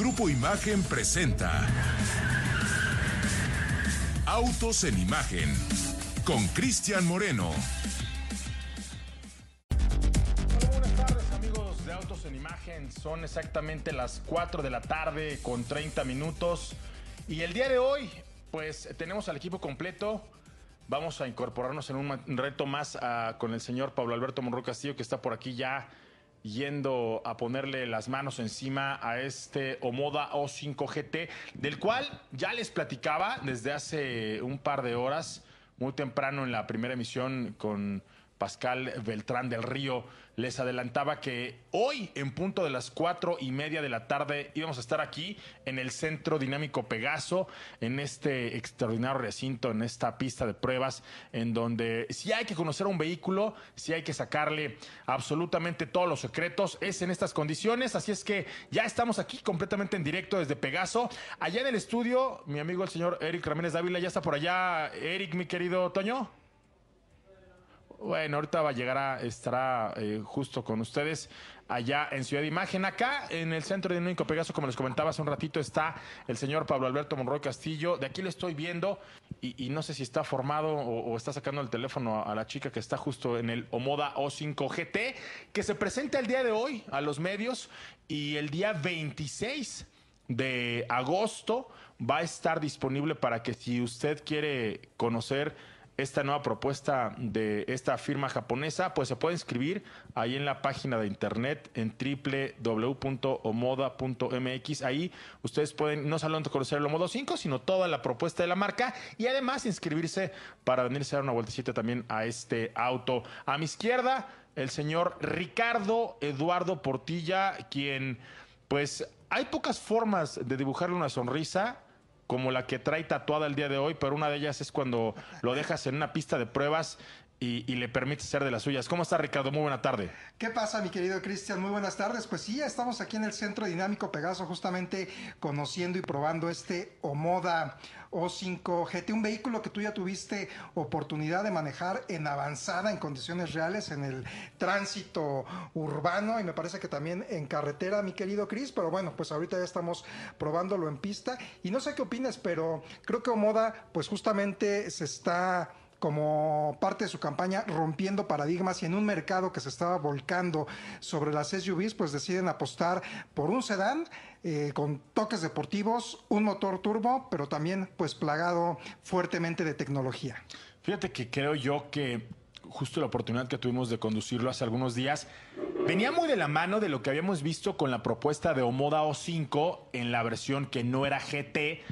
Grupo Imagen presenta Autos en Imagen con Cristian Moreno. Buenas tardes amigos de Autos en Imagen. Son exactamente las 4 de la tarde con 30 minutos. Y el día de hoy, pues tenemos al equipo completo. Vamos a incorporarnos en un reto más ah, con el señor Pablo Alberto Monroy Castillo, que está por aquí ya yendo a ponerle las manos encima a este Omoda O5 GT, del cual ya les platicaba desde hace un par de horas, muy temprano en la primera emisión con Pascal Beltrán del Río les adelantaba que hoy, en punto de las cuatro y media de la tarde, íbamos a estar aquí en el Centro Dinámico Pegaso, en este extraordinario recinto, en esta pista de pruebas, en donde si hay que conocer un vehículo, si hay que sacarle absolutamente todos los secretos, es en estas condiciones. Así es que ya estamos aquí completamente en directo desde Pegaso. Allá en el estudio, mi amigo el señor Eric Ramírez Dávila ya está por allá. Eric, mi querido Toño. Bueno, ahorita va a llegar a, estará eh, justo con ustedes allá en Ciudad de Imagen. Acá en el centro de Único Pegaso, como les comentaba hace un ratito, está el señor Pablo Alberto Monroy Castillo. De aquí lo estoy viendo y, no sé si está formado o, está sacando el teléfono a, la chica que está justo en el Omoda O5 GT, que se presenta el día de hoy a los medios y el día 26 de agosto va a estar disponible para que si usted quiere conocer esta nueva propuesta de esta firma japonesa, pues se puede inscribir ahí en la página de internet en www.omoda.mx. Ahí ustedes pueden no solo conocer el Omodo 5, sino toda la propuesta de la marca y además inscribirse para venirse a dar una vueltecita también a este auto. A mi izquierda, el señor Ricardo Eduardo Portilla, quien pues hay pocas formas de dibujarle una sonrisa como la que trae tatuada el día de hoy, pero una de ellas es cuando lo dejas en una pista de pruebas y, le permite ser de las suyas. ¿Cómo está Ricardo? Muy buena tarde. ¿Qué pasa, mi querido Cristian? Muy buenas tardes. Pues sí, estamos aquí en el Centro Dinámico Pegaso, justamente conociendo y probando este Omoda O5 GT, un vehículo que tú ya tuviste oportunidad de manejar en avanzada, en condiciones reales, en el tránsito urbano y me parece que también en carretera, mi querido Chris. Pero bueno, pues ahorita ya estamos probándolo en pista y no sé qué opinas, pero creo que Omoda, pues justamente se está como parte de su campaña rompiendo paradigmas y en un mercado que se estaba volcando sobre las SUVs, pues deciden apostar por un sedán eh, con toques deportivos, un motor turbo, pero también pues plagado fuertemente de tecnología. Fíjate que creo yo que justo la oportunidad que tuvimos de conducirlo hace algunos días, venía muy de la mano de lo que habíamos visto con la propuesta de Omoda O5 en la versión que no era GT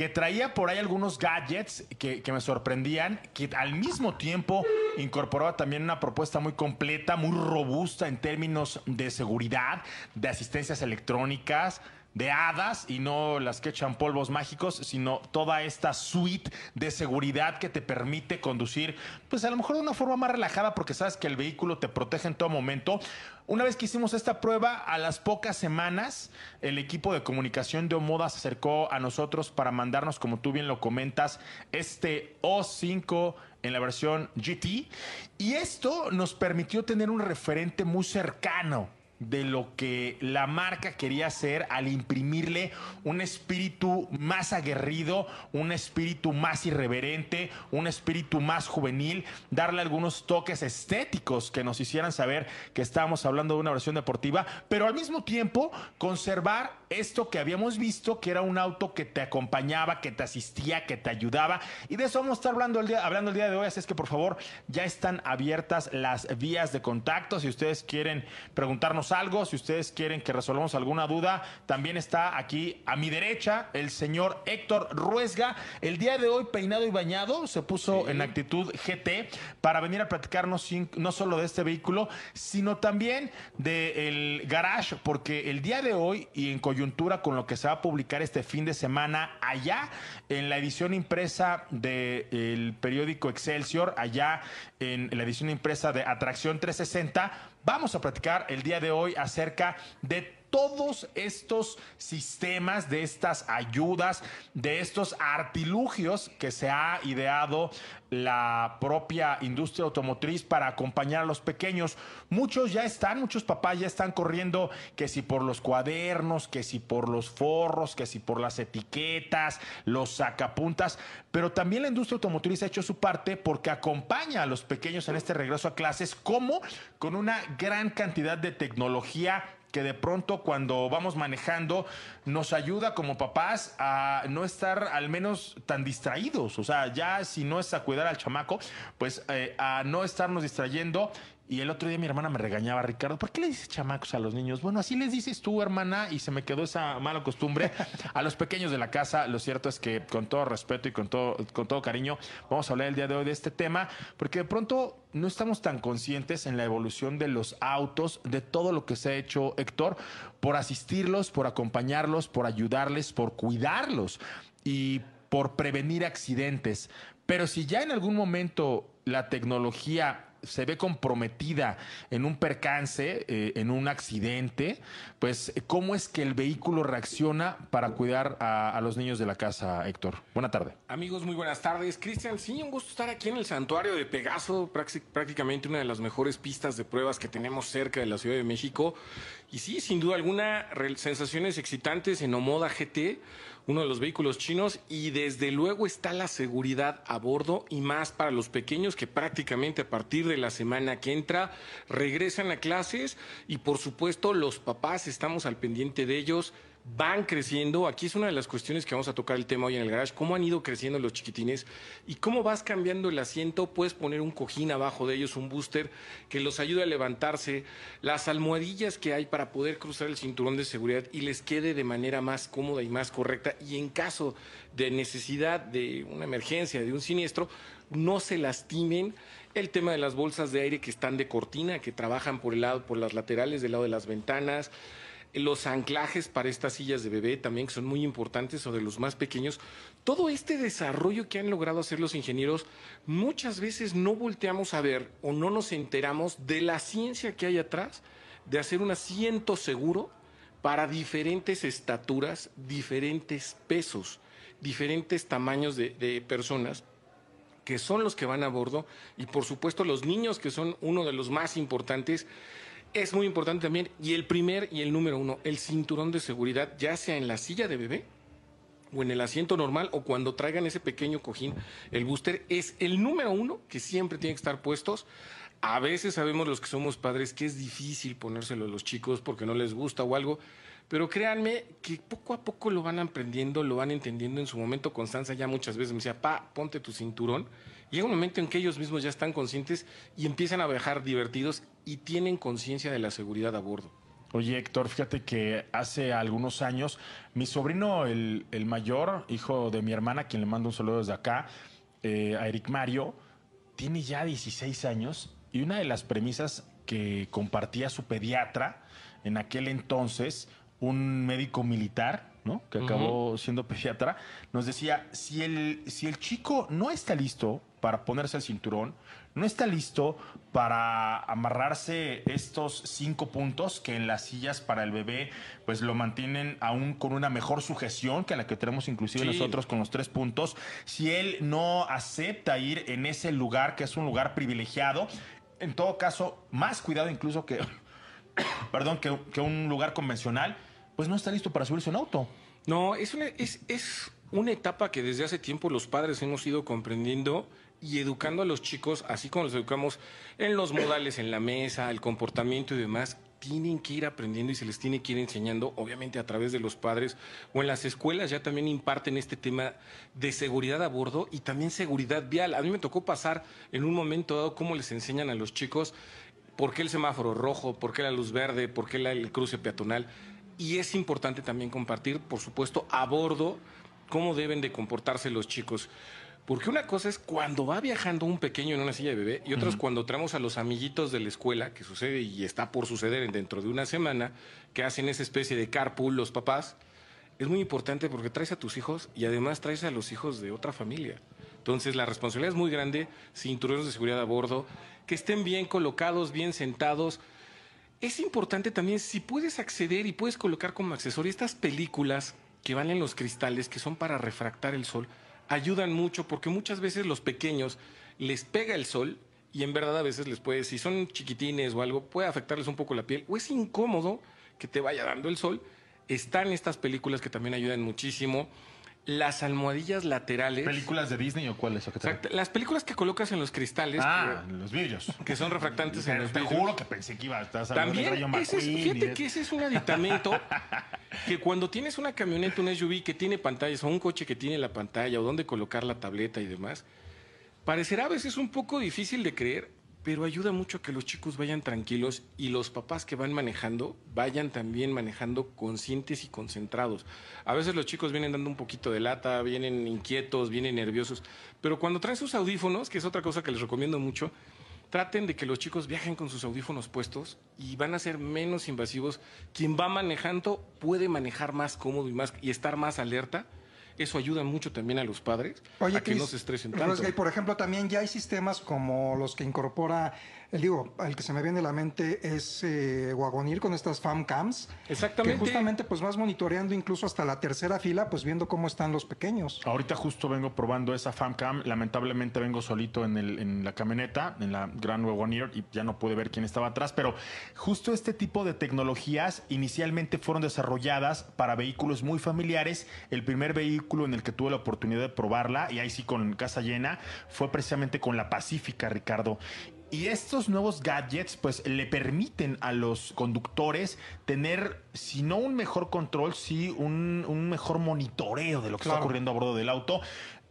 que traía por ahí algunos gadgets que, me sorprendían, que al mismo tiempo incorporaba también una propuesta muy completa, muy robusta en términos de seguridad, de asistencias electrónicas, de hadas y no las que echan polvos mágicos, sino toda esta suite de seguridad que te permite conducir, pues a lo mejor de una forma más relajada porque sabes que el vehículo te protege en todo momento. Una vez que hicimos esta prueba, a las pocas semanas, el equipo de comunicación de Omoda se acercó a nosotros para mandarnos, como tú bien lo comentas, este O5 en la versión GT. Y esto nos permitió tener un referente muy cercano de lo que la marca quería hacer al imprimirle un espíritu más aguerrido, un espíritu más irreverente, un espíritu más juvenil, darle algunos toques estéticos que nos hicieran saber que estábamos hablando de una versión deportiva, pero al mismo tiempo conservar esto que habíamos visto, que era un auto que te acompañaba, que te asistía, que te ayudaba, y de eso vamos a estar hablando el día, hablando el día de hoy, así es que por favor ya están abiertas las vías de contacto, si ustedes quieren preguntarnos algo, si ustedes quieren que resolvamos alguna duda, también está aquí a mi derecha el señor Héctor Ruesga. El día de hoy, peinado y bañado, se puso en actitud GT para venir a platicarnos no solo de este vehículo, sino también del garage, porque el día de hoy y en coyuntura con lo que se va a publicar este fin de semana allá en la edición impresa del periódico Excelsior, allá en la edición impresa de Atracción 360, vamos a platicar el día de hoy acerca de todos estos sistemas, de estas ayudas, de estos artilugios que se ha ideado la propia industria automotriz para acompañar a los pequeños. Muchos ya están, muchos papás ya están corriendo que si por los cuadernos, que si por los forros, que si por las etiquetas, los sacapuntas, pero también la industria automotriz ha hecho su parte porque acompaña a los pequeños en este regreso a clases como con una gran cantidad de tecnología que de pronto cuando vamos manejando nos ayuda como papás a no estar al menos tan distraídos. O sea, ya si no es a cuidar al chamaco, pues eh, a no estarnos distrayendo y el otro día mi hermana me regañaba, Ricardo, ¿por qué le dices chamacos a los niños? Bueno, así les dices tú, hermana, y se me quedó esa mala costumbre. A los pequeños de la casa, lo cierto es que con todo respeto y con todo, con todo cariño, vamos a hablar el día de hoy de este tema, porque de pronto no estamos tan conscientes en la evolución de los autos, de todo lo que se ha hecho, Héctor, por asistirlos, por acompañarlos, por ayudarles, por cuidarlos y por prevenir accidentes. Pero si ya en algún momento la tecnología se ve comprometida en un percance, eh, en un accidente, pues ¿cómo es que el vehículo reacciona para cuidar a, los niños de la casa, Héctor? Buena tarde. Amigos, muy buenas tardes. Cristian, sí, un gusto estar aquí en el santuario de Pegaso, prácticamente una de las mejores pistas de pruebas que tenemos cerca de la Ciudad de México. Y sí, sin duda alguna, sensaciones excitantes en Omoda GT uno de los vehículos chinos y desde luego está la seguridad a bordo y más para los pequeños que prácticamente a partir de la semana que entra regresan a clases y por supuesto los papás estamos al pendiente de ellos van creciendo. Aquí es una de las cuestiones que vamos a tocar el tema hoy en el garage, cómo han ido creciendo los chiquitines y cómo vas cambiando el asiento. Puedes poner un cojín abajo de ellos, un booster que los ayude a levantarse, las almohadillas que hay para poder cruzar el cinturón de seguridad y les quede de manera más cómoda y más correcta. Y en caso de necesidad de una emergencia, de un siniestro, no se lastimen. El tema de las bolsas de aire que están de cortina, que trabajan por el lado, por las laterales del lado de las ventanas los anclajes para estas sillas de bebé también que son muy importantes o de los más pequeños. Todo este desarrollo que han logrado hacer los ingenieros, muchas veces no volteamos a ver o no nos enteramos de la ciencia que hay atrás de hacer un asiento seguro para diferentes estaturas, diferentes pesos, diferentes tamaños de, de personas que son los que van a bordo y por supuesto los niños que son uno de los más importantes es muy importante también, y el primer y el número uno, el cinturón de seguridad, ya sea en la silla de bebé o en el asiento normal o cuando traigan ese pequeño cojín, el booster es el número uno que siempre tiene que estar puestos. A veces sabemos los que somos padres que es difícil ponérselo a los chicos porque no les gusta o algo, pero créanme que poco a poco lo van aprendiendo, lo van entendiendo en su momento. Constanza ya muchas veces me decía, pa, ponte tu cinturón. Llega un momento en que ellos mismos ya están conscientes y empiezan a viajar divertidos y tienen conciencia de la seguridad a bordo. Oye, Héctor, fíjate que hace algunos años mi sobrino, el, mayor, hijo de mi hermana, quien le mando un saludo desde acá, eh, a Eric Mario, tiene ya 16 años y una de las premisas que compartía su pediatra en aquel entonces un médico militar, ¿no? Que acabó siendo pediatra, nos decía, si el, si el chico no está listo para ponerse el cinturón, no está listo para amarrarse estos cinco puntos que en las sillas para el bebé pues lo mantienen aún con una mejor sujeción que la que tenemos inclusive nosotros con los tres puntos. Si él no acepta ir en ese lugar que es un lugar privilegiado, en todo caso, más cuidado incluso que, perdón, que, que un lugar convencional, pues no está listo para subirse un auto. No, es una, es, es una etapa que desde hace tiempo los padres hemos ido comprendiendo y educando a los chicos, así como los educamos en los modales en la mesa, el comportamiento y demás, tienen que ir aprendiendo y se les tiene que ir enseñando, obviamente a través de los padres o en las escuelas ya también imparten este tema de seguridad a bordo y también seguridad vial. A mí me tocó pasar en un momento dado cómo les enseñan a los chicos por qué el semáforo rojo, por qué la luz verde, por qué el cruce peatonal. Y es importante también compartir, por supuesto, a bordo cómo deben de comportarse los chicos. Porque una cosa es cuando va viajando un pequeño en una silla de bebé y otra es cuando traemos a los amiguitos de la escuela, que sucede y está por suceder dentro de una semana, que hacen esa especie de carpool los papás. Es muy importante porque traes a tus hijos y además traes a los hijos de otra familia. Entonces la responsabilidad es muy grande, cinturones de seguridad a bordo, que estén bien colocados, bien sentados. Es importante también si puedes acceder y puedes colocar como accesorio estas películas que van en los cristales, que son para refractar el sol, ayudan mucho porque muchas veces los pequeños les pega el sol y en verdad a veces les puede, si son chiquitines o algo, puede afectarles un poco la piel o es incómodo que te vaya dando el sol. Están estas películas que también ayudan muchísimo. Las almohadillas laterales. ¿Películas de Disney o cuáles? ¿O Las películas que colocas en los cristales, Ah, los vidrios. que, son refractantes en los Te vidrios. juro que pensé que iba a estar de También, ese es- fíjate que ese es un aditamento que cuando tienes una camioneta, un SUV que tiene pantallas o un coche que tiene la pantalla o dónde colocar la tableta y demás, parecerá a veces un poco difícil de creer, pero ayuda mucho que los chicos vayan tranquilos y los papás que van manejando vayan también manejando conscientes y concentrados. A veces los chicos vienen dando un poquito de lata, vienen inquietos, vienen nerviosos, pero cuando traen sus audífonos, que es otra cosa que les recomiendo mucho, traten de que los chicos viajen con sus audífonos puestos y van a ser menos invasivos. Quien va manejando puede manejar más cómodo y, más, y estar más alerta. Eso ayuda mucho también a los padres Oye, a que no se estresen tanto. Rosgay, por ejemplo, también ya hay sistemas como los que incorpora, el digo, el que se me viene a la mente es eh, Wagonir con estas fam cams. Exactamente. Que justamente pues vas monitoreando incluso hasta la tercera fila, pues viendo cómo están los pequeños. Ahorita justo vengo probando esa FamCam. Lamentablemente vengo solito en, el- en la camioneta, en la Grand Wagoneer, y ya no pude ver quién estaba atrás. Pero justo este tipo de tecnologías inicialmente fueron desarrolladas para vehículos muy familiares. El primer vehículo en el que tuve la oportunidad de probarla, y ahí sí con casa llena, fue precisamente con la Pacífica, Ricardo. Y estos nuevos gadgets, pues le permiten a los conductores tener, si no un mejor control, sí un, un mejor monitoreo de lo que está ocurriendo a bordo del auto.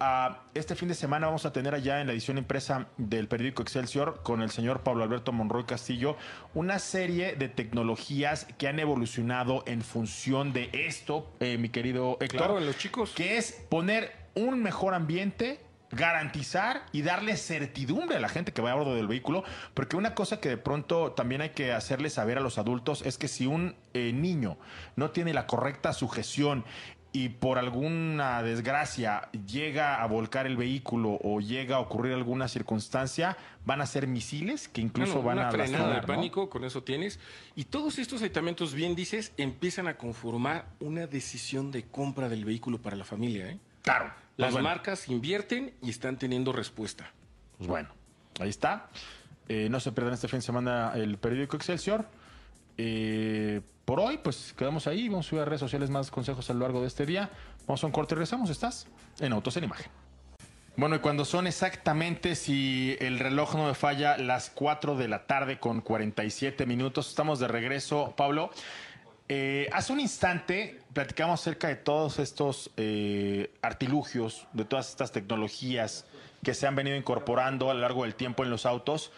Ah, este fin de semana vamos a tener allá en la edición impresa del periódico Excelsior con el señor Pablo Alberto Monroy Castillo una serie de tecnologías que han evolucionado en función de esto, eh, mi querido Héctor. Claro, en los chicos. Que es poner un mejor ambiente garantizar y darle certidumbre a la gente que va a bordo del vehículo, porque una cosa que de pronto también hay que hacerle saber a los adultos es que si un eh, niño no tiene la correcta sujeción y por alguna desgracia llega a volcar el vehículo o llega a ocurrir alguna circunstancia, van a ser misiles que incluso van una a frenada de lastimar, ¿no? pánico, con eso tienes. Y todos estos aditamentos, bien dices, empiezan a conformar una decisión de compra del vehículo para la familia. ¿eh? Claro. Las Pues bueno. marcas invierten y están teniendo respuesta. Pues bueno, ahí está. Eh, no se pierdan este fin de semana el periódico Excelsior. Eh, por hoy, pues quedamos ahí. Vamos a subir a redes sociales más consejos a lo largo de este día. Vamos a un corte y regresamos. ¿Estás? En Autos en Imagen. Bueno, y cuando son exactamente, si el reloj no me falla, las 4 de la tarde con 47 minutos, estamos de regreso, Pablo. Eh, hace un instante platicamos acerca de todos estos eh, artilugios, de todas estas tecnologías que se han venido incorporando a lo largo del tiempo en los autos.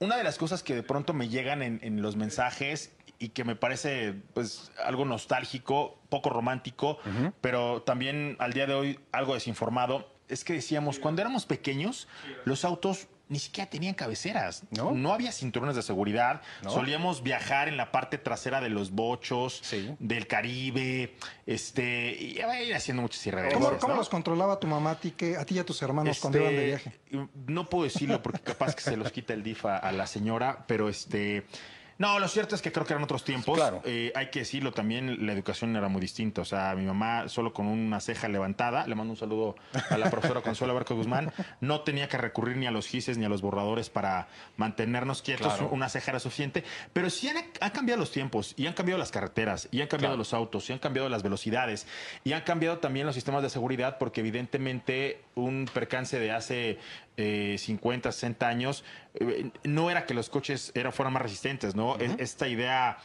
Una de las cosas que de pronto me llegan en, en los mensajes y que me parece pues algo nostálgico, poco romántico, pero también al día de hoy algo desinformado, es que decíamos, cuando éramos pequeños, los autos ni siquiera tenían cabeceras, ¿No? había cinturones de seguridad, No. solíamos viajar en la parte trasera de los bochos, Sí. del Caribe, este, y va a ir haciendo muchas irreverencias. ¿Cómo, cómo ¿no? los controlaba tu mamá a ti, que, a ti y a tus hermanos cuando Este, iban de viaje? No puedo decirlo porque capaz que se los quita el DIF a, a la señora, pero este. No, lo cierto es que creo que eran otros tiempos. Claro. Eh, hay que decirlo también, la educación era muy distinta. O sea, mi mamá solo con una ceja levantada, le mando un saludo a la profesora Consuelo Barco Guzmán, no tenía que recurrir ni a los gises ni a los borradores para mantenernos quietos. Claro. Una ceja era suficiente. Pero sí han, han cambiado los tiempos y han cambiado las carreteras y han cambiado Claro. los autos y han cambiado las velocidades y han cambiado también los sistemas de seguridad porque evidentemente un percance de hace eh, 50, 60 años eh, no era que los coches era, fueran más resistentes, ¿no? Es- Esta idea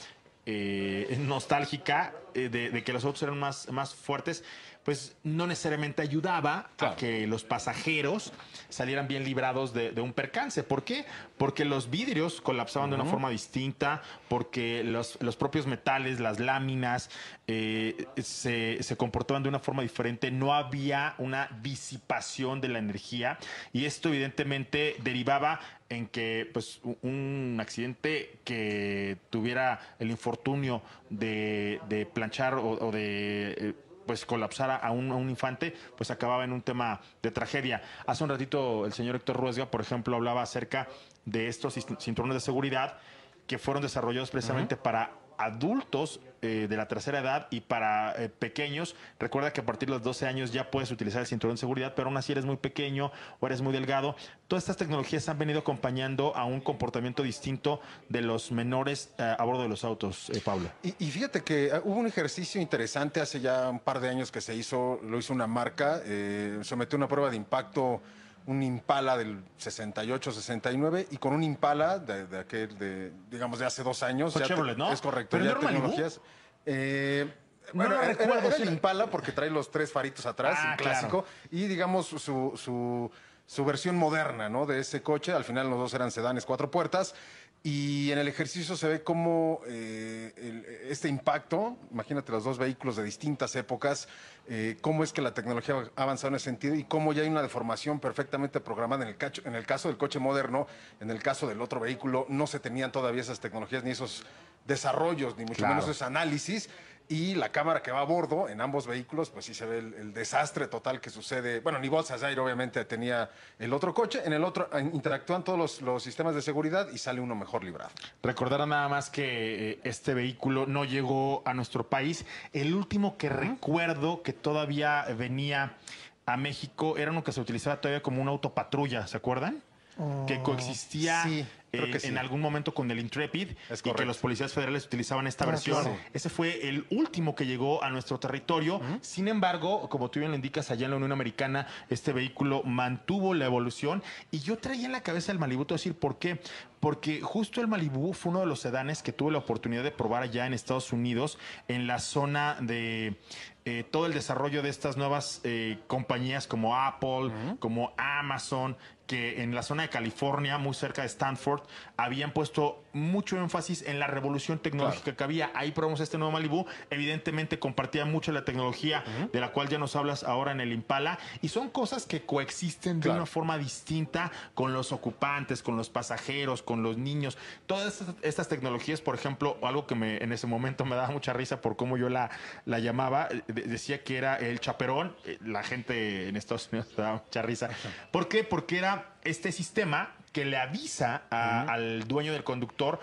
eh, nostálgica eh, de, de que los autos eran más, más fuertes, pues no necesariamente ayudaba a que los pasajeros salieran bien librados de, de un percance. ¿Por qué? Porque los vidrios colapsaban de una forma distinta, porque los, los propios metales, las láminas, eh, se, se comportaban de una forma diferente, no había una disipación de la energía y esto evidentemente derivaba en que pues un accidente que tuviera el infortunio de, de planchar o, o de eh, pues colapsar a un, a un infante, pues acababa en un tema de tragedia. Hace un ratito el señor Héctor Ruesga, por ejemplo, hablaba acerca de estos cin- cinturones de seguridad que fueron desarrollados precisamente para adultos eh, de la tercera edad y para eh, pequeños. Recuerda que a partir de los 12 años ya puedes utilizar el cinturón de seguridad, pero aún así eres muy pequeño o eres muy delgado. Todas estas tecnologías han venido acompañando a un comportamiento distinto de los menores eh, a bordo de los autos, eh, Pablo. Y, y fíjate que hubo un ejercicio interesante hace ya un par de años que se hizo, lo hizo una marca, sometió una prueba de impacto, un Impala del 68, 69, y con un Impala de, de aquel, de, digamos, de hace dos años. Ya te- ¿no? Es correcto. ¿Pero ya no era tecnologías. Eh, No bueno, era- recuerdo, era sí. el Impala porque trae los tres faritos atrás, Ah, clásico, y digamos su, su, su versión moderna, ¿no? De ese coche. Al final los dos eran sedanes cuatro puertas. Y en el ejercicio se ve cómo eh, este impacto, imagínate los dos vehículos de distintas épocas, eh, cómo es que la tecnología ha avanzado en ese sentido y cómo ya hay una deformación perfectamente programada en el, cacho- en el caso del coche moderno, en el caso del otro vehículo, no se tenían todavía esas tecnologías ni esos desarrollos, ni mucho Claro. menos ese análisis. Y la cámara que va a bordo en ambos vehículos, pues sí se ve el, el desastre total que sucede. Bueno, ni bolsas de aire obviamente tenía el otro coche. En el otro eh, interactúan todos los, los sistemas de seguridad y sale uno mejor librado. Recordar nada más que eh, este vehículo no llegó a nuestro país. El último que recuerdo que todavía venía a México era uno que se utilizaba todavía como un auto patrulla, ¿se acuerdan? que coexistía sí, eh, que sí. en algún momento con el Intrepid y que los policías federales utilizaban esta Ah, versión. claro. Ese fue el último que llegó a nuestro territorio. Sin embargo, como tú bien lo indicas, allá en la Unión Americana, este vehículo mantuvo la evolución. Y yo traía en la cabeza el Malibu, te voy a decir por qué. Porque justo el Malibu fue uno de los sedanes que tuve la oportunidad de probar allá en Estados Unidos, en la zona de eh, todo el desarrollo de estas nuevas eh, compañías como Apple, como Amazon, que en la zona de California, muy cerca de Stanford, habían puesto mucho énfasis en la revolución tecnológica que había. Ahí probamos este nuevo Malibu. Evidentemente compartía mucho la tecnología de la cual ya nos hablas ahora en el Impala. Y son cosas que coexisten de Claro. una forma distinta con los ocupantes, con los pasajeros, con los niños. Todas estas, tecnologías, por ejemplo, algo que me, en ese momento me daba mucha risa por cómo yo la, la llamaba, eh, de- decía que era el chaperón. Eh, La gente en Estados Unidos me daba mucha risa. ¿Por qué? Porque era este sistema que le avisa a- al dueño del conductor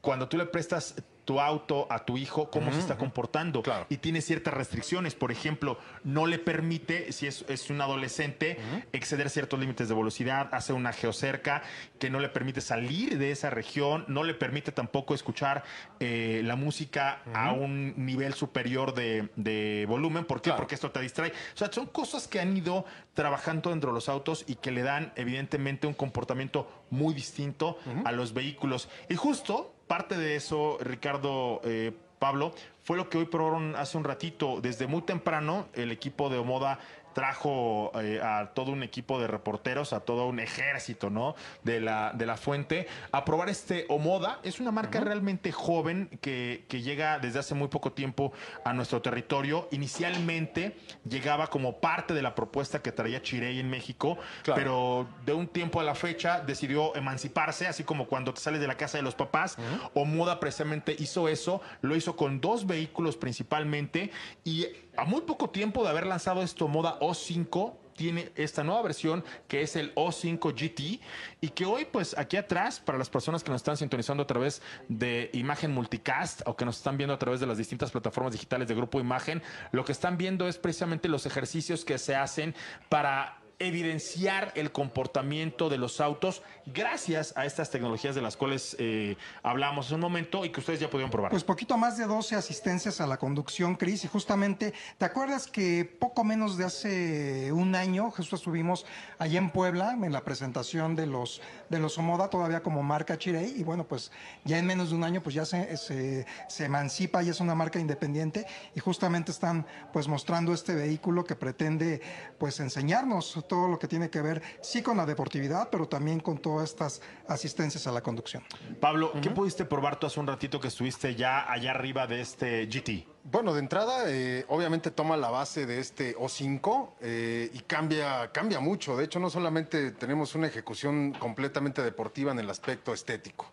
cuando tú le prestas tu auto a tu hijo, cómo se está comportando. Claro. Y tiene ciertas restricciones. Por ejemplo, no le permite, si es, es un adolescente, exceder ciertos límites de velocidad, hace una geocerca que no le permite salir de esa región, no le permite tampoco escuchar eh, la música a un nivel superior de, de volumen. ¿Por qué? Claro. Porque esto te distrae. O sea, son cosas que han ido trabajando dentro de los autos y que le dan, evidentemente, un comportamiento muy distinto a los vehículos. Y justo parte de eso, Ricardo, eh, Pablo, fue lo que hoy probaron hace un ratito. Desde muy temprano, el equipo de Omoda trajo eh, a todo un equipo de reporteros, a todo un ejército, ¿no? De la, de la fuente, a probar este Omoda. Es una marca realmente joven que, que llega desde hace muy poco tiempo a nuestro territorio. Inicialmente llegaba como parte de la propuesta que traía Chirey en México, Claro. pero de un tiempo a la fecha decidió emanciparse, así como cuando te sales de la casa de los papás. Omoda precisamente hizo eso, lo hizo con dos vehículos principalmente y a muy poco tiempo de haber lanzado esto Moda O5 tiene esta nueva versión que es el O5 GT y que hoy pues aquí atrás para las personas que nos están sintonizando a través de Imagen Multicast o que nos están viendo a través de las distintas plataformas digitales de Grupo Imagen, lo que están viendo es precisamente los ejercicios que se hacen para evidenciar el comportamiento de los autos gracias a estas tecnologías de las cuales eh, hablamos hace un momento y que ustedes ya pudieron probar. Pues poquito más de 12 asistencias a la conducción, Cris, y justamente, ¿te acuerdas que poco menos de hace un año, justo estuvimos allá en Puebla en la presentación de los, de los Omoda, todavía como marca Chirey, y bueno, pues ya en menos de un año pues ya se, se, se emancipa y es una marca independiente, y justamente están pues mostrando este vehículo que pretende pues enseñarnos todo lo que tiene que ver, sí con la deportividad, pero también con todas estas asistencias a la conducción. Pablo, ¿qué pudiste probar tú hace un ratito que estuviste ya allá arriba de este GT? Bueno, de entrada, eh, obviamente toma la base de este O5 eh, y cambia, cambia mucho. De hecho, no solamente tenemos una ejecución completamente deportiva en el aspecto estético.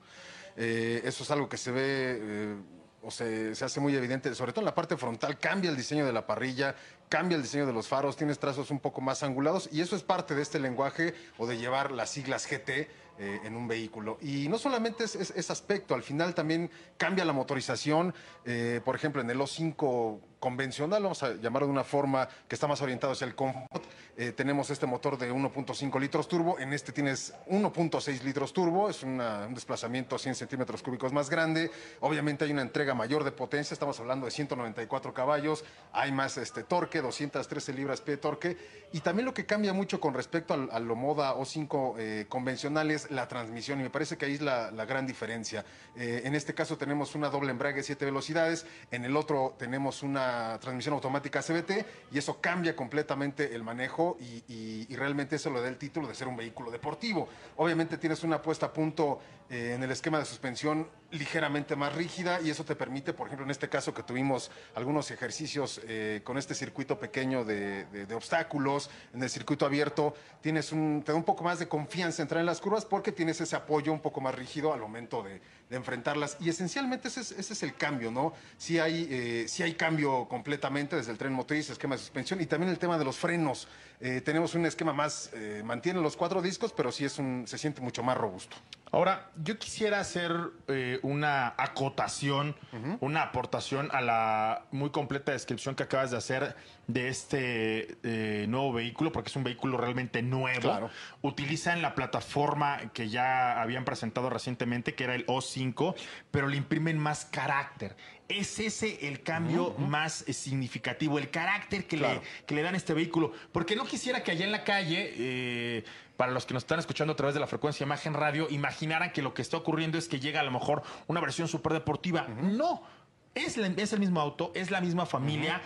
Eh, eso es algo que se ve eh, o se, se hace muy evidente, sobre todo en la parte frontal, cambia el diseño de la parrilla, cambia el diseño de los faros, tienes trazos un poco más angulados y eso es parte de este lenguaje o de llevar las siglas GT eh, en un vehículo. Y no solamente es, es- ese aspecto, al final también cambia la motorización. eh, por ejemplo, en el O5 convencional, vamos a llamarlo de una forma que está más orientado hacia el confort, eh, tenemos este motor de 1.5 litros turbo, en este tienes 1.6 litros turbo, es un desplazamiento 100 centímetros cúbicos más grande. Obviamente hay una entrega mayor de potencia, estamos hablando de 194 caballos, hay más este, torque, 213 libras-pie de torque. Y también lo que cambia mucho con respecto al, a lo moda O5 eh, convencional es la transmisión, y me parece que ahí es la, gran diferencia. Eh, en este caso tenemos una doble embrague 7 velocidades, en el otro tenemos una transmisión automática CBT, y eso cambia completamente el manejo y, realmente eso le da el título de ser un vehículo deportivo. Obviamente tienes una puesta a punto eh, en el esquema de suspensión ligeramente más rígida y eso te permite, por ejemplo, en este caso que tuvimos algunos ejercicios eh, con este circuito pequeño de, obstáculos, en el circuito abierto, tienes un, te da un poco más de confianza entrar en las curvas porque tienes ese apoyo un poco más rígido al momento de, enfrentarlas. Y esencialmente ese es, el cambio, ¿no? Sí hay, eh, hay cambio completamente desde el tren motriz, esquema de suspensión y también el tema de los frenos. Tenemos un esquema más, mantiene los cuatro discos, pero sí es un, se siente mucho más robusto. Ahora, yo quisiera hacer eh, una acotación, una aportación a la muy completa descripción que acabas de hacer de este eh, nuevo vehículo, porque es un vehículo realmente nuevo. Claro. Utilizan la plataforma que ya habían presentado recientemente, que era el O5, pero le imprimen más carácter. Es ese el cambio más significativo, el carácter que, Claro. le, que le dan a este vehículo. Porque no quisiera que allá en la calle, eh, para los que nos están escuchando a través de la frecuencia imagen radio, imaginaran que lo que está ocurriendo es que llega a lo mejor una versión súper deportiva. No, es, la- es el mismo auto, es la misma familia.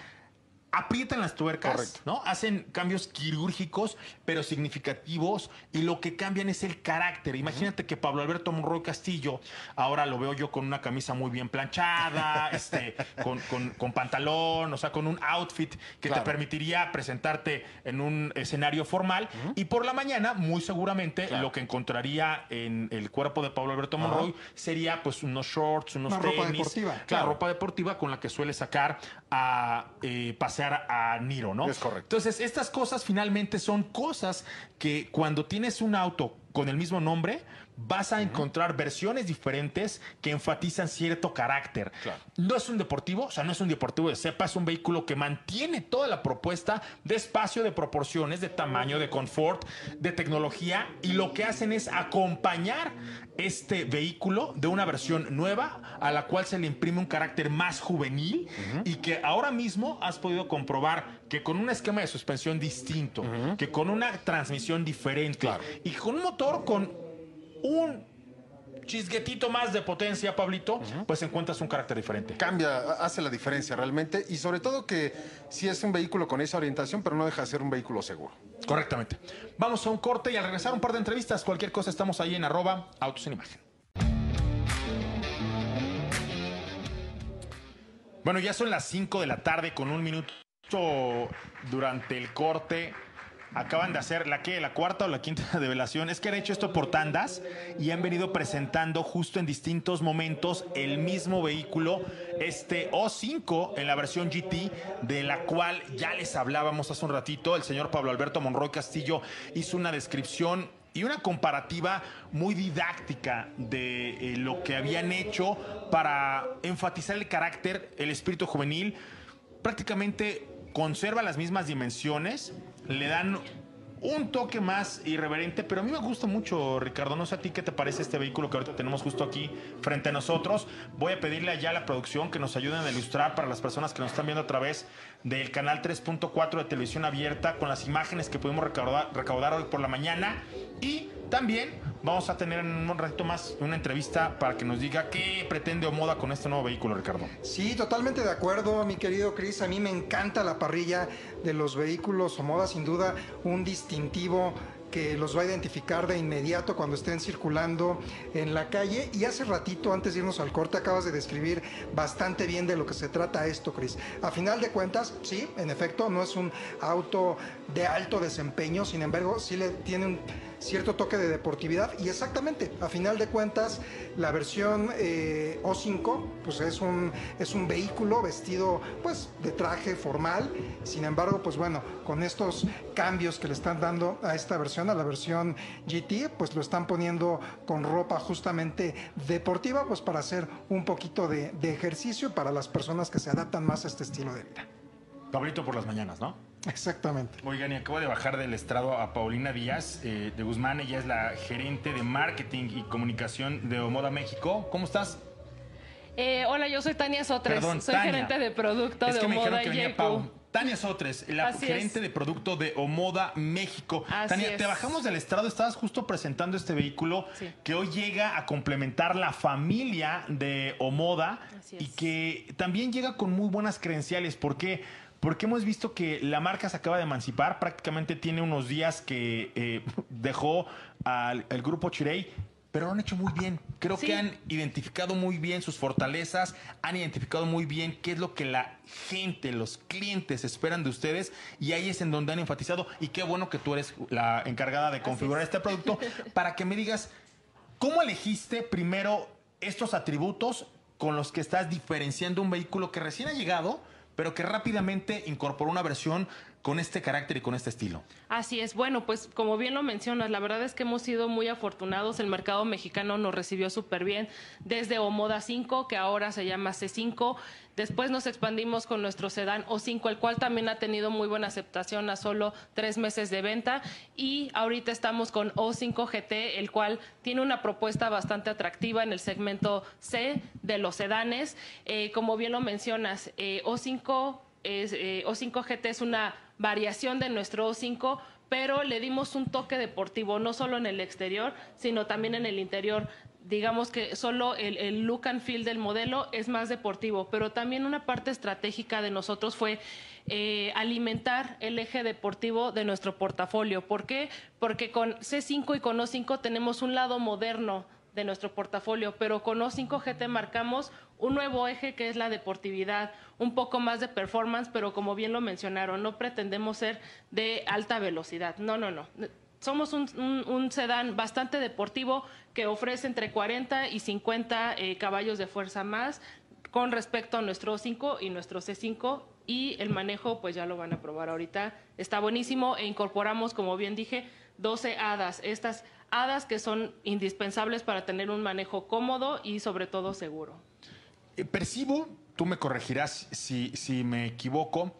Aprietan las tuercas, Correcto. ¿no? Hacen cambios quirúrgicos, pero significativos, y lo que cambian es el carácter. Imagínate que Pablo Alberto Monroy Castillo, ahora lo veo yo con una camisa muy bien planchada, este, con, con- con pantalón, o sea, con un outfit que Claro. te permitiría presentarte en un escenario formal, y por la mañana, muy seguramente, lo que encontraría en el cuerpo de Pablo Alberto Monroy sería pues unos shorts, unos Una ropa deportiva. Claro. ropa deportiva con la que suele sacar a eh, pasear a Niro, ¿no? Es correcto. Entonces, estas cosas finalmente son cosas que cuando tienes un auto con el mismo nombre, vas a encontrar versiones diferentes que enfatizan cierto carácter. Claro. No es un deportivo, o sea, no es un deportivo de cepa, es un vehículo que mantiene toda la propuesta de espacio, de proporciones, de tamaño, de confort, de tecnología, y lo que hacen es acompañar este vehículo de una versión nueva a la cual se le imprime un carácter más juvenil y que ahora mismo has podido comprobar que con un esquema de suspensión distinto, que con una transmisión diferente Claro. y con un motor con un chisguetito más de potencia, Pablito, pues encuentras un carácter diferente. Cambia, hace la diferencia realmente y sobre todo que sí es un vehículo con esa orientación, pero no deja de ser un vehículo seguro. Correctamente. Vamos a un corte y al regresar un par de entrevistas, cualquier cosa estamos ahí en arroba autos en imagen. Bueno, ya son las 5 de la tarde con un minuto durante el corte. Acaban de hacer la que la cuarta o la quinta develación. Es que han hecho esto por tandas y han venido presentando justo en distintos momentos el mismo vehículo, este O5 en la versión GT, de la cual ya les hablábamos hace un ratito. El señor Pablo Alberto Monroy Castillo hizo una descripción y una comparativa muy didáctica de eh, lo que habían hecho para enfatizar el carácter, el espíritu juvenil. Prácticamente conserva las mismas dimensiones, le dan un toque más irreverente, pero a mí me gusta mucho, Ricardo. No sé a ti qué te parece este vehículo que ahorita tenemos justo aquí frente a nosotros. Voy a pedirle allá a la producción que nos ayuden a ilustrar para las personas que nos están viendo a través del canal 3.4 de televisión abierta con las imágenes que pudimos recaudar, recaudar hoy por la mañana. Y también vamos a tener en un ratito más una entrevista para que nos diga qué pretende Omoda con este nuevo vehículo, Ricardo. Sí, totalmente de acuerdo, mi querido Chris. A mí me encanta la parrilla de los vehículos Omoda, sin duda un distintivo que los va a identificar de inmediato cuando estén circulando en la calle. Y hace ratito, antes de irnos al corte, acabas de describir bastante bien de lo que se trata esto, Chris. A final de cuentas, sí, en efecto, no es un auto de alto desempeño, sin embargo, sí le tiene un cierto toque de deportividad y exactamente, a final de cuentas, la versión eh, O5 pues es un, es un vehículo vestido pues de traje formal, sin embargo pues bueno, con estos cambios que le están dando a esta versión, a la versión GT, pues lo están poniendo con ropa justamente deportiva pues para hacer un poquito de, de ejercicio para las personas que se adaptan más a este estilo de vida. Pablito por las mañanas, ¿no? Exactamente. Oigan, y acabo de bajar del estrado a Paulina Díaz eh, de Guzmán. Ella es la gerente de marketing y comunicación de Omoda México. ¿Cómo estás? Eh, hola, yo soy Tania Sotres. Perdón, soy Tania. gerente de producto es de que me dijeron Omoda que venía Yeku. Pau. Tania Sotres, la Así gerente es. de producto de Omoda México. Así Tania, es. te bajamos del estrado, estabas justo presentando este vehículo Sí. que hoy llega a complementar la familia de Omoda Así y es. que también llega con muy buenas credenciales. ¿Por qué? Porque hemos visto que la marca se acaba de emancipar, prácticamente tiene unos días que eh, dejó al el grupo Chirey, pero lo han hecho muy bien. Creo Sí. que han identificado muy bien sus fortalezas, han identificado muy bien qué es lo que la gente, los clientes esperan de ustedes y ahí es en donde han enfatizado y qué bueno que tú eres la encargada de configurar este producto para que me digas cómo elegiste primero estos atributos con los que estás diferenciando un vehículo que recién ha llegado, pero que rápidamente incorporó una versión con este carácter y con este estilo. Así es. Bueno, pues como bien lo mencionas, la verdad es que hemos sido muy afortunados. El mercado mexicano nos recibió súper bien desde Omoda 5, que ahora se llama C5. Después nos expandimos con nuestro sedán O5, el cual también ha tenido muy buena aceptación a solo tres meses de venta. Y ahorita estamos con O5 GT, el cual tiene una propuesta bastante atractiva en el segmento C de los sedanes. Eh, como bien lo mencionas, eh, O5 es, eh, O5 GT es una variación de nuestro O5, pero le dimos un toque deportivo, no solo en el exterior, sino también en el interior. Digamos que solo el, el look and feel del modelo es más deportivo, pero también una parte estratégica de nosotros fue eh, alimentar el eje deportivo de nuestro portafolio. ¿Por qué? Porque con C5 y con O5 tenemos un lado moderno de nuestro portafolio, pero con O5 GT marcamos un nuevo eje que es la deportividad, un poco más de performance, pero como bien lo mencionaron, no pretendemos ser de alta velocidad. No, no, no. Somos un sedán bastante deportivo que ofrece entre 40 y 50 eh, caballos de fuerza más con respecto a nuestro O5 y nuestro C5 y el manejo pues ya lo van a probar ahorita. Está buenísimo e incorporamos, como bien dije, 12 hadas. Estas hadas que son indispensables para tener un manejo cómodo y sobre todo seguro. Eh, percibo, tú me corregirás si, si me equivoco,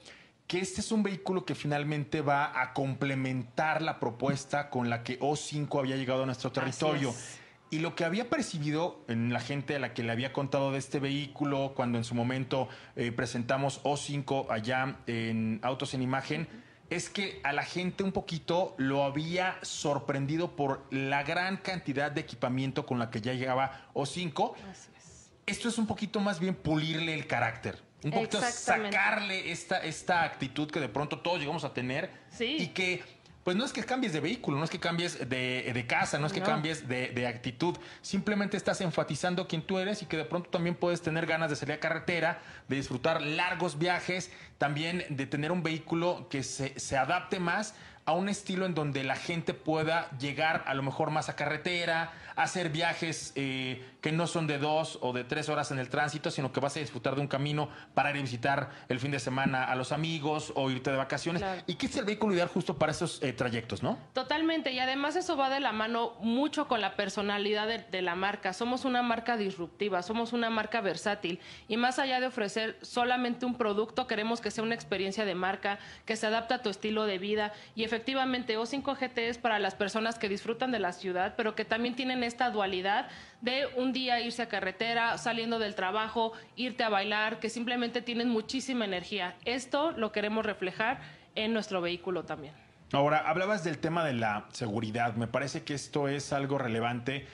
que este es un vehículo que finalmente va a complementar la propuesta con la que O5 había llegado a nuestro territorio. Y lo que había percibido en la gente a la que le había contado de este vehículo, cuando en su momento eh, presentamos O5 allá en Autos en Imagen, es que a la gente un poquito lo había sorprendido por la gran cantidad de equipamiento con la que ya llegaba O5 Así es. esto es un poquito más bien pulirle el carácter. Un poquito sacarle esta, esta actitud que de pronto todos llegamos a tener. Sí. Y que, pues no es que cambies de vehículo, no es que cambies de, de casa, no es que No. cambies de, de actitud. Simplemente estás enfatizando quién tú eres y que de pronto también puedes tener ganas de salir a carretera, de disfrutar largos viajes, también de tener un vehículo que se, se adapte más a un estilo en donde la gente pueda llegar a lo mejor más a carretera, hacer viajes eh, que no son de dos o de tres horas en el tránsito, sino que vas a disfrutar de un camino para ir a visitar el fin de semana a los amigos o irte de vacaciones. Claro. Y que es el vehículo ideal justo para esos eh, trayectos, ¿no? Totalmente, y además eso va de la mano mucho con la personalidad de, de la marca. Somos una marca disruptiva, somos una marca versátil, y más allá de ofrecer solamente un producto, queremos que sea una experiencia de marca, que se adapta a tu estilo de vida. Y efectivamente, O5 GT es para las personas que disfrutan de la ciudad, pero que también tienen esta dualidad de un día irse a carretera, saliendo del trabajo, irte a bailar, que simplemente tienen muchísima energía. Esto lo queremos reflejar en nuestro vehículo también. Ahora, hablabas del tema de la seguridad. Me parece que esto es algo relevante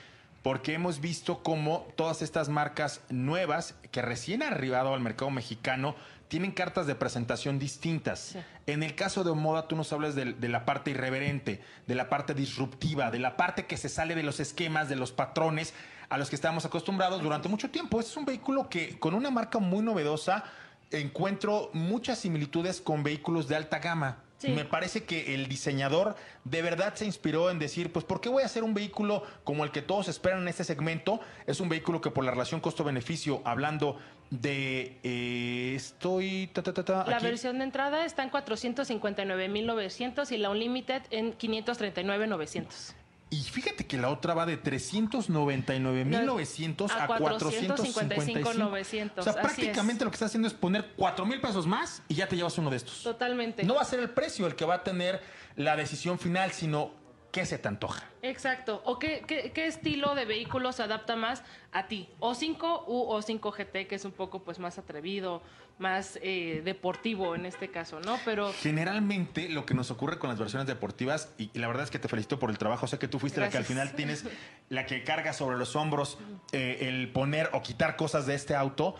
porque hemos visto cómo todas estas marcas nuevas que recién han arribado al mercado mexicano tienen cartas de presentación distintas. En el caso de Omoda, tú nos hablas de, de, la parte irreverente, de la parte disruptiva, de la parte que se sale de los esquemas, de los patrones a los que estábamos acostumbrados durante mucho tiempo. Este es un vehículo que con una marca muy novedosa encuentro muchas similitudes con vehículos de alta gama. Sí. Me parece que el diseñador de verdad se inspiró en decir, pues, ¿por qué voy a hacer un vehículo como el que todos esperan en este segmento? Es un vehículo que por la relación costo-beneficio, hablando de... Eh, estoy... Ta, ta, ta, la aquí. versión de entrada está en 459.900 y la Unlimited en 539.900. Y fíjate que la otra va de 399.900 a, a 455.900. O sea, prácticamente lo que está haciendo es poner 4 mil pesos más y ya te llevas uno de estos. Totalmente. No va a ser el precio el que va a tener la decisión final, sino qué se te antoja. Exacto. ¿O qué, qué, qué, estilo de vehículo se adapta más a ti? ¿O5 u O5 GT, que es un poco pues más atrevido, más eh, deportivo en este caso, ¿no? Pero generalmente lo que nos ocurre con las versiones deportivas, y, y la verdad es que te felicito por el trabajo, sé que tú fuiste Gracias. la que al final tienes la que carga sobre los hombros eh, el poner o quitar cosas de este auto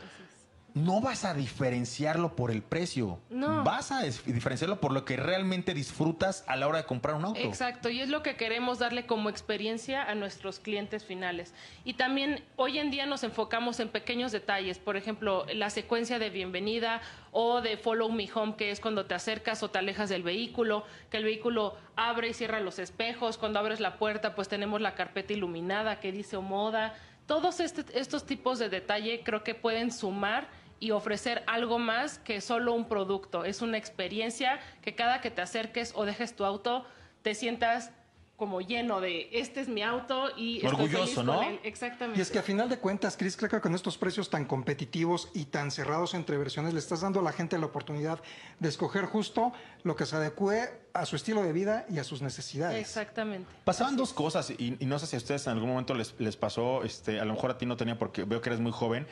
no vas a diferenciarlo por el precio. No. Vas a diferenciarlo por lo que realmente disfrutas a la hora de comprar un auto. Exacto, y es lo que queremos darle como experiencia a nuestros clientes finales. Y también hoy en día nos enfocamos en pequeños detalles, por ejemplo, la secuencia de bienvenida o de follow me home, que es cuando te acercas o te alejas del vehículo, que el vehículo abre y cierra los espejos, cuando abres la puerta pues tenemos la carpeta iluminada que dice Omoda. Todos este, estos tipos de detalle creo que pueden sumar y ofrecer algo más que solo un producto. Es una experiencia que cada que te acerques o dejes tu auto, te sientas como lleno de este es mi auto y orgulloso, ¿no? Exactamente. Y es que a final de cuentas, Chris, creo que con estos precios tan competitivos y tan cerrados entre versiones, le estás dando a la gente la oportunidad de escoger justo lo que se adecue a su estilo de vida y a sus necesidades. Exactamente. Pasaban Así dos es. cosas y, y, no sé si a ustedes en algún momento les, les pasó, este, a lo mejor a ti no tenía porque veo que eres muy joven,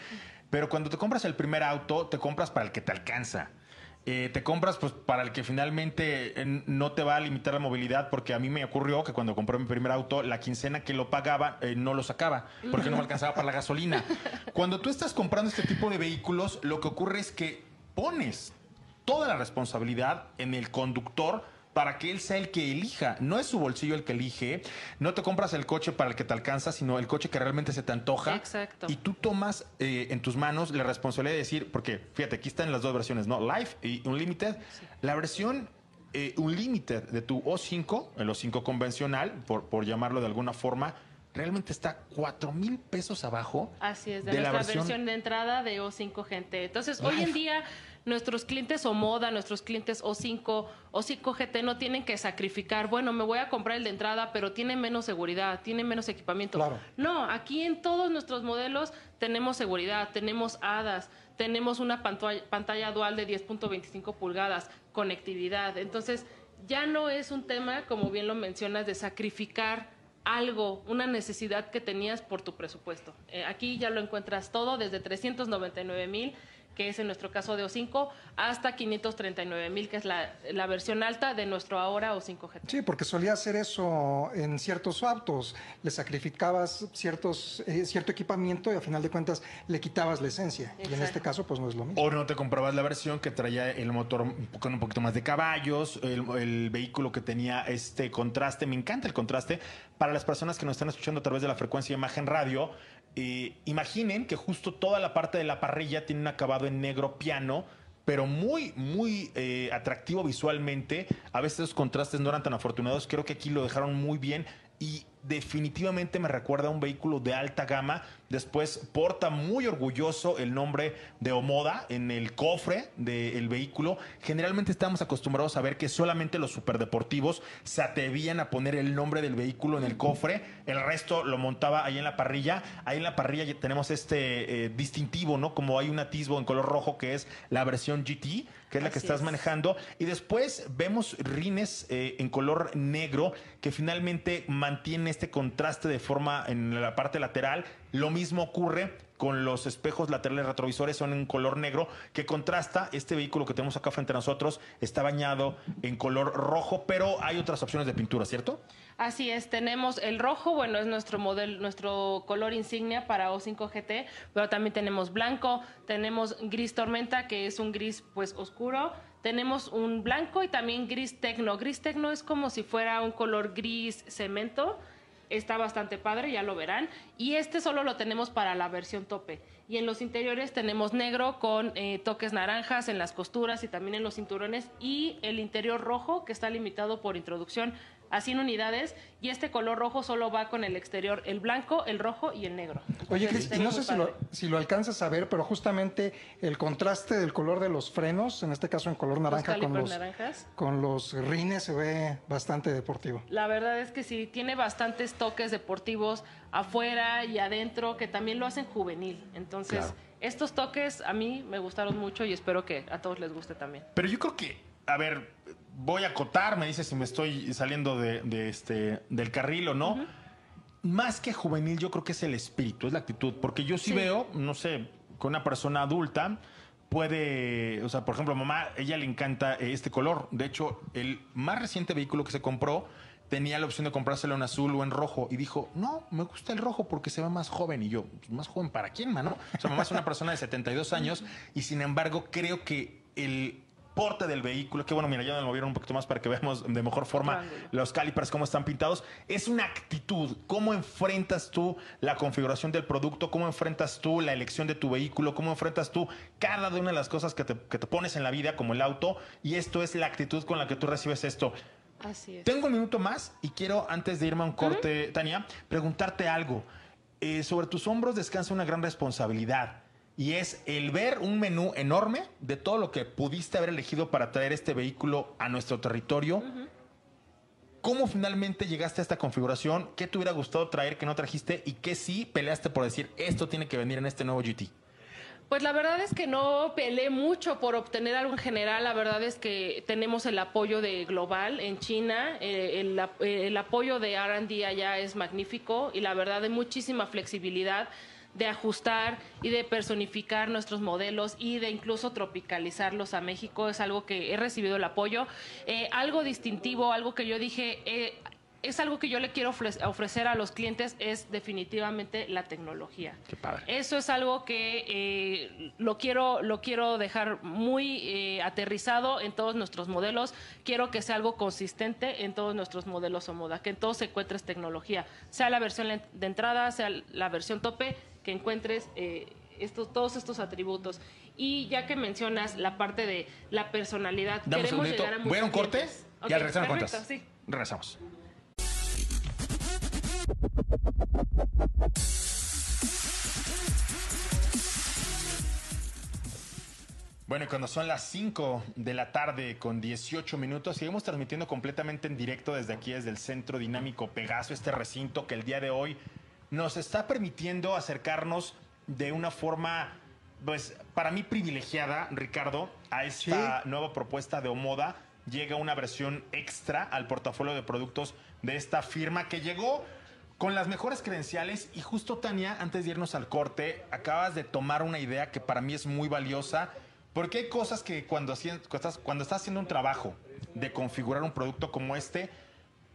pero cuando te compras el primer auto, te compras para el que te alcanza. Eh, te compras pues para el que finalmente eh, no te va a limitar la movilidad porque a mí me ocurrió que cuando compré mi primer auto la quincena que lo pagaba eh, no lo sacaba porque no me alcanzaba para la gasolina cuando tú estás comprando este tipo de vehículos lo que ocurre es que pones toda la responsabilidad en el conductor para que él sea el que elija. No es su bolsillo el que elige. No te compras el coche para el que te alcanza, sino el coche que realmente se te antoja. Exacto. Y tú tomas eh, en tus manos la responsabilidad de decir, porque fíjate, aquí están las dos versiones, ¿no? Life y Unlimited. Sí. La versión eh, Unlimited de tu O5, el O5 convencional, por, por llamarlo de alguna forma, realmente está cuatro mil pesos abajo. Así es, de, de nuestra la versión... versión... de entrada de O5 Gente. Entonces, Life. hoy en día nuestros clientes o moda, nuestros clientes O5 o 5 GT no tienen que sacrificar, bueno, me voy a comprar el de entrada, pero tiene menos seguridad, tiene menos equipamiento. Claro. No, aquí en todos nuestros modelos tenemos seguridad, tenemos hadas, tenemos una pantalla, pantalla dual de 10.25 pulgadas, conectividad. Entonces, ya no es un tema, como bien lo mencionas, de sacrificar algo, una necesidad que tenías por tu presupuesto. Eh, aquí ya lo encuentras todo desde 399 mil que es en nuestro caso de O5, hasta 539 mil, que es la, la, versión alta de nuestro ahora O5 GT. Sí, porque solía hacer eso en ciertos autos, le sacrificabas ciertos, eh, cierto equipamiento y a final de cuentas le quitabas la esencia. Exacto. Y en este caso, pues no es lo mismo. O no te comprabas la versión que traía el motor con un poquito más de caballos, el, el vehículo que tenía este contraste, me encanta el contraste. Para las personas que nos están escuchando a través de la frecuencia de imagen radio, eh, imaginen que justo toda la parte de la parrilla tiene un acabado en negro piano, pero muy, muy eh, atractivo visualmente. A veces los contrastes no eran tan afortunados. Creo que aquí lo dejaron muy bien y definitivamente me recuerda a un vehículo de alta gama. Después porta muy orgulloso el nombre de Omoda en el cofre del vehículo. Generalmente estamos acostumbrados a ver que solamente los superdeportivos se atrevían a poner el nombre del vehículo en el cofre. El resto lo montaba ahí en la parrilla. Ahí en la parrilla ya tenemos este eh, distintivo, ¿no? Como hay un atisbo en color rojo que es la versión GT que es la que estás es. manejando. Y después vemos rines eh, en color negro que finalmente mantiene este contraste de forma en la parte lateral. Lo mismo ocurre con los espejos laterales retrovisores, son en color negro, que contrasta. Este vehículo que tenemos acá frente a nosotros está bañado en color rojo, pero hay otras opciones de pintura, ¿cierto? Así es, tenemos el rojo, bueno, es nuestro modelo, nuestro color insignia para O5 GT, pero también tenemos blanco, tenemos gris tormenta, que es un gris pues oscuro, tenemos un blanco y también gris tecno. Gris tecno es como si fuera un color gris cemento. Está bastante padre, ya lo verán. Y este solo lo tenemos para la versión tope. Y en los interiores tenemos negro con eh, toques naranjas en las costuras y también en los cinturones. Y el interior rojo, que está limitado por introducción a 100 unidades. Y este color rojo solo va con el exterior, el blanco, el rojo y el negro. Oye, Cris, no sé si lo, si lo alcanzas a ver, pero justamente el contraste del color de los frenos, en este caso en color naranja con los, naranjas. con los rines, se ve bastante deportivo. La verdad es que sí, tiene bastantes toques deportivos afuera y adentro que también lo hacen juvenil. Entonces, estos toques a mí me gustaron mucho y espero que a todos les guste también. Pero yo creo que, a ver, voy a acotar, me dice si me estoy saliendo de, de este, del carril o no. Más que juvenil, yo creo que es el espíritu, es la actitud. Porque yo sí, Sí. veo, no sé, con una persona adulta puede, o sea, por ejemplo, mamá, ella le encanta este color. De hecho, el más reciente vehículo que se compró tenía la opción de comprárselo en azul o en rojo y dijo, no, me gusta el rojo porque se ve más joven. Y yo, "Pues, ¿más joven para quién, mano? O sea, mamá es una persona de 72 años y sin embargo creo que el porte del vehículo, que bueno, mira, ya me lo movieron un poquito más para que veamos de mejor forma los calipers, cómo están pintados, es una actitud. ¿Cómo enfrentas tú la configuración del producto? ¿Cómo enfrentas tú la elección de tu vehículo? ¿Cómo enfrentas tú cada una de las cosas que te, que te pones en la vida, como el auto? Y esto es la actitud con la que tú recibes esto. Así es. Tengo un minuto más y quiero, antes de irme a un corte, Tania, preguntarte algo. Eh, sobre tus hombros descansa una gran responsabilidad y es el ver un menú enorme de todo lo que pudiste haber elegido para traer este vehículo a nuestro territorio. ¿Cómo finalmente llegaste a esta configuración? ¿Qué te hubiera gustado traer que no trajiste y qué sí peleaste por decir esto tiene que venir en este nuevo GT? Pues la verdad es que no peleé mucho por obtener algo en general. La verdad es que tenemos el apoyo de Global en China. eh, el, el apoyo de RD allá es magnífico y la verdad hay muchísima flexibilidad de ajustar y de personificar nuestros modelos y de incluso tropicalizarlos a México. Es algo que he recibido el apoyo. Eh, algo distintivo, algo que yo dije, eh, es algo que yo le quiero ofre- ofrecer a los clientes, es definitivamente la tecnología. Qué padre. Eso es algo que eh, lo quiero lo quiero dejar muy eh, aterrizado en todos nuestros modelos. Quiero que sea algo consistente en todos nuestros modelos o moda, que en todos se encuentres tecnología, sea la versión de entrada, sea la versión tope, que encuentres eh, estos todos estos atributos. Y ya que mencionas la parte de la personalidad, Dame queremos llegar a Voy a un corte y al regresar perfecto, cuentas. sí. Regresamos. Bueno, y cuando son las 5 de la tarde con 18 minutos, seguimos transmitiendo completamente en directo desde aquí, desde el Centro Dinámico Pegaso, este recinto que el día de hoy nos está permitiendo acercarnos de una forma, pues, para mí privilegiada, Ricardo, a esta nueva propuesta de Omoda. Llega una versión extra al portafolio de productos de esta firma que llegó con las mejores credenciales y justo Tania, antes de irnos al corte, acabas de tomar una idea que para mí es muy valiosa, porque hay cosas que cuando, cuando estás haciendo un trabajo de configurar un producto como este,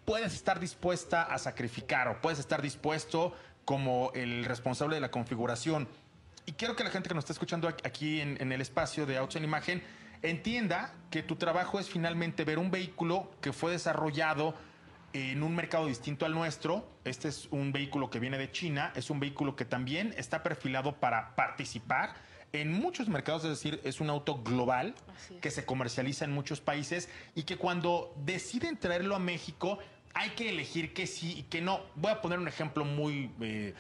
puedes estar dispuesta a sacrificar o puedes estar dispuesto como el responsable de la configuración. Y quiero que la gente que nos está escuchando aquí- en, en el espacio de Autos en Imagen entienda que tu trabajo es finalmente ver un vehículo que fue desarrollado en un mercado distinto al nuestro. Este es un vehículo que viene de China, es un vehículo que también está perfilado para participar en muchos mercados, es decir, es un auto global es. que se comercializa en muchos países y que cuando deciden traerlo a México hay que elegir que sí y que no. Voy a poner un ejemplo muy eh,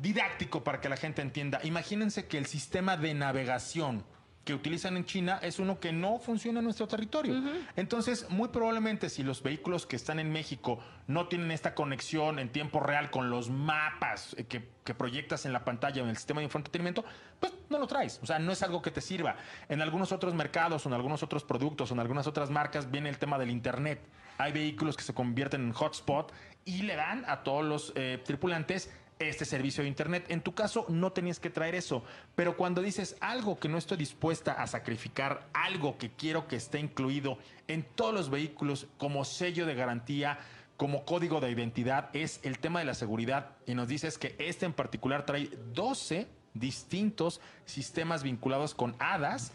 didáctico para que la gente entienda. Imagínense que el sistema de navegación que utilizan en China es uno que no funciona en nuestro territorio. Entonces, muy probablemente si los vehículos que están en México no tienen esta conexión en tiempo real con los mapas eh, que, que proyectas en la pantalla o en el sistema de infoentretenimiento, pues no lo traes. O sea, no es algo que te sirva. En algunos otros mercados o en algunos otros productos o en algunas otras marcas viene el tema del Internet. Hay vehículos que se convierten en hotspot y le dan a todos los eh, tripulantes este servicio de Internet. En tu caso, no tenías que traer eso. Pero cuando dices algo que no estoy dispuesta a sacrificar, algo que quiero que esté incluido en todos los vehículos como sello de garantía, como código de identidad, es el tema de la seguridad. Y nos dices que este en particular trae 12 distintos sistemas vinculados con hadas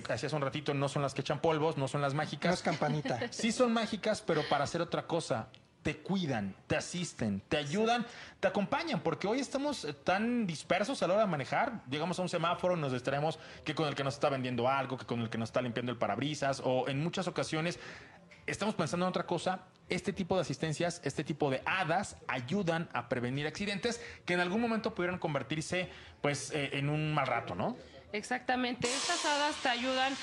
que hace un ratito no son las que echan polvos, no son las mágicas. No es campanita. Sí son mágicas, pero para hacer otra cosa te cuidan, te asisten, te ayudan, te acompañan, porque hoy estamos eh, tan dispersos a la hora de manejar. Llegamos a un semáforo, nos distraemos que con el que nos está vendiendo algo, que con el que nos está limpiando el parabrisas, o en muchas ocasiones estamos pensando en otra cosa. Este tipo de asistencias, este tipo de hadas ayudan a prevenir accidentes que en algún momento pudieran convertirse pues eh, en un mal rato, ¿no? Exactamente. Estas hadas te ayudan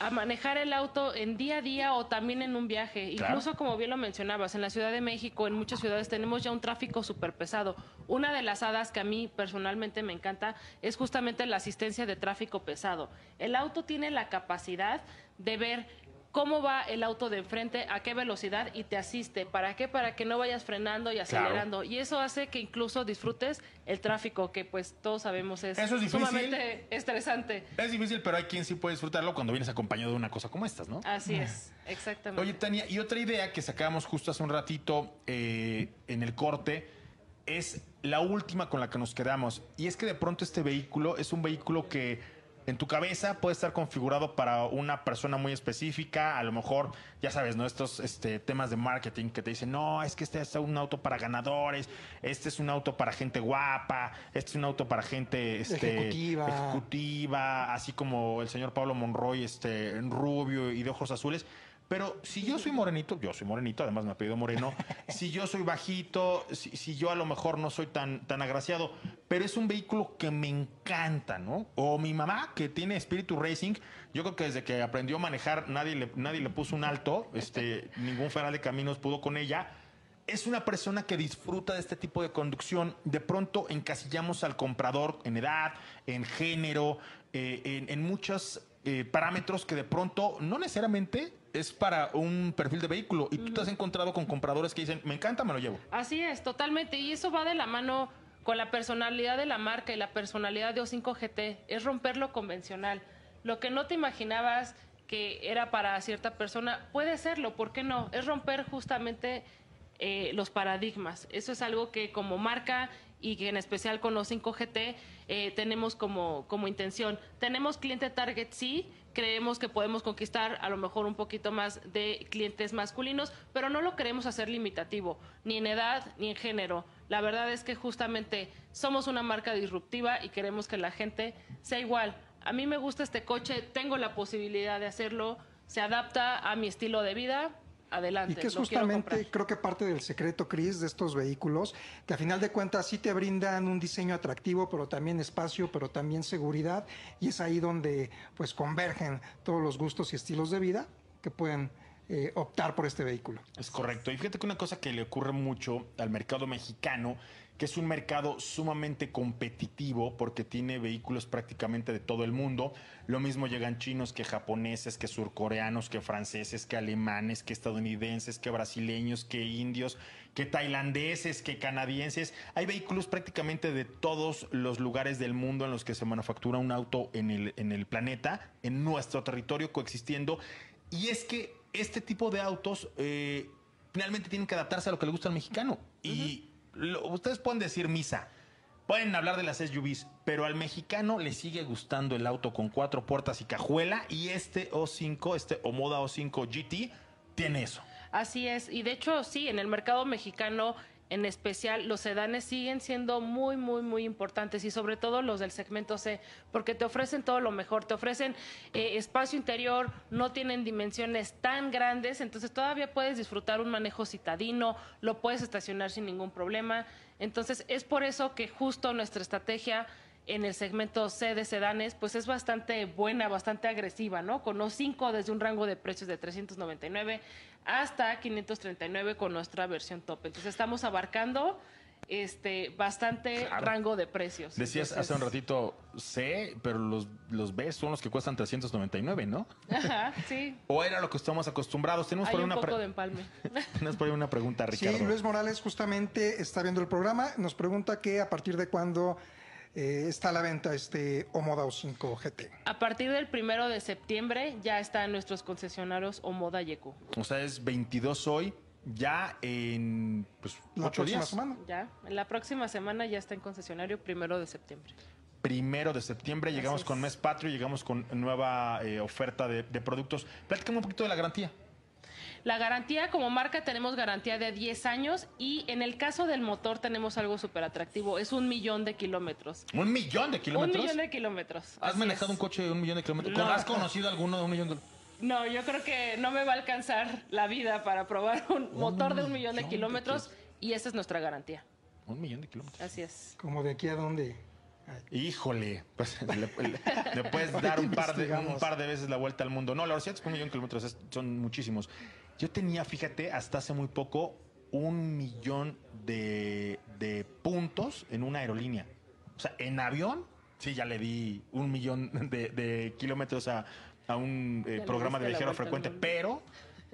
a manejar el auto en día a día o también en un viaje. Claro. Incluso como bien lo mencionabas, en la Ciudad de México, en muchas ciudades tenemos ya un tráfico súper pesado. Una de las hadas que a mí personalmente me encanta es justamente la asistencia de tráfico pesado. El auto tiene la capacidad de ver cómo va el auto de enfrente, a qué velocidad y te asiste. ¿Para qué? Para que no vayas frenando y acelerando. Y eso hace que incluso disfrutes el tráfico, que pues todos sabemos es, Eso es sumamente estresante. Es difícil, pero hay quien sí puede disfrutarlo cuando vienes acompañado de una cosa como estas, ¿no? Así es, exactamente. Oye, Tania, y otra idea que sacábamos justo hace un ratito eh, en el corte es la última con la que nos quedamos. Y es que de pronto este vehículo es un vehículo que en tu cabeza puede estar configurado para una persona muy específica. A lo mejor, ya sabes, ¿no? Estos este, temas de marketing que te dicen, no, es que este es un auto para ganadores, este es un auto para gente guapa, este es un auto para gente este, Ejecutiva. ejecutiva, así como el señor Pablo Monroy, este, en rubio y de ojos azules. Pero si yo soy morenito, yo soy morenito, además me ha pedido moreno, si yo soy bajito, si, si yo a lo mejor no soy tan, tan agraciado, pero es un vehículo que me encanta, ¿no? O mi mamá, que tiene espíritu racing, yo creo que desde que aprendió a manejar nadie le, nadie le puso un alto, este, ningún federal de caminos pudo con ella. Es una persona que disfruta de este tipo de conducción. De pronto encasillamos al comprador en edad, en género, eh, en, en muchos eh, parámetros que de pronto no necesariamente es para un perfil de vehículo. Y tú te has encontrado con compradores que dicen, me encanta, me lo llevo. Así es, totalmente. Y eso va de la mano con la personalidad de la marca y la personalidad de O5 GT. Es romper lo convencional. Lo que no te imaginabas que era para cierta persona, puede serlo, ¿por qué no? Es romper justamente eh, los paradigmas. Eso es algo que como marca y que en especial con O5 GT eh, tenemos como, como intención. Tenemos cliente target, sí, creemos que podemos conquistar a lo mejor un poquito más de clientes masculinos, pero no lo queremos hacer limitativo, ni en edad ni en género. La verdad es que justamente somos una marca disruptiva y queremos que la gente sea igual. A mí me gusta este coche, tengo la posibilidad de hacerlo, se adapta a mi estilo de vida, adelante. Y que es justamente, creo que parte del secreto, Chris, de estos vehículos, que a final de cuentas sí te brindan un diseño atractivo, pero también espacio, pero también seguridad, y es ahí donde pues convergen todos los gustos y estilos de vida que pueden eh, optar por este vehículo. Es correcto. Y fíjate que una cosa que le ocurre mucho al mercado mexicano, que es un mercado sumamente competitivo porque tiene vehículos prácticamente de todo el mundo. Lo mismo llegan chinos que japoneses, que surcoreanos, que franceses, que alemanes, que estadounidenses, que brasileños, que indios, que tailandeses, que canadienses. Hay vehículos prácticamente de todos los lugares del mundo en los que se manufactura un auto en el, en el planeta, en nuestro territorio coexistiendo. Y es que este tipo de autos eh, finalmente tienen que adaptarse a lo que le gusta al mexicano. Y ustedes pueden decir misa, pueden hablar de las SUVs, pero al mexicano le sigue gustando el auto con cuatro puertas y cajuela. Y este O5, este Omoda O5 GT, tiene eso. Así es, y de hecho sí, en el mercado mexicano en especial los sedanes siguen siendo muy, muy, muy importantes y sobre todo los del segmento C, porque te ofrecen todo lo mejor, te ofrecen eh, espacio interior, no tienen dimensiones tan grandes, entonces todavía puedes disfrutar un manejo citadino, lo puedes estacionar sin ningún problema. Entonces es por eso que justo nuestra estrategia en el segmento C de sedanes, pues es bastante buena, bastante agresiva, ¿no? Con O5 desde un rango de precios de 399 hasta 539 con nuestra versión top. Entonces estamos abarcando este bastante rango de precios. Decías Entonces- hace un ratito C, pero los, los B son los que cuestan 399, ¿no? Ajá, sí. ¿O era lo que estamos acostumbrados? Tenemos Hay por ahí un una, poco de empalme. tenemos por ahí una pregunta, Ricardo. Sí, Luis Morales justamente está viendo el programa. Nos pregunta que a partir de cuándo eh, está a la venta este Omoda O5 GT. A partir del primero de septiembre ya está en nuestros concesionarios Omoda Yeku. O sea, es 22 hoy, ya en pues, La 8 próxima días. semana. Ya, en la próxima semana ya está en concesionario primero de septiembre. Primero de septiembre llegamos con mes patrio, llegamos con nueva eh, oferta de, de productos. Platícame un poquito de la garantía. La garantía, como marca, tenemos garantía de 10 años y en el caso del motor tenemos algo súper atractivo. Es un millón de kilómetros. ¿Un millón de kilómetros? Un millón de kilómetros. ¿Has manejado es. un coche de un millón de kilómetros? No. ¿Has conocido alguno de un millón de No, yo creo que no me va a alcanzar la vida para probar un motor de un millón de millón de kilómetros y esa es nuestra garantía. Un millón de kilómetros. Así es. Como de aquí a dónde. Híjole, pues le, le- le puedes dar un par, de, un par de veces la vuelta al mundo. No, la verdad es que un millón de kilómetros es- son muchísimos. Yo tenía, fíjate, hasta hace muy poco, un millón de, de puntos en una aerolínea. O sea, en avión, sí, ya le di un millón de, de kilómetros a, a un eh, programa de viajero frecuente, pero,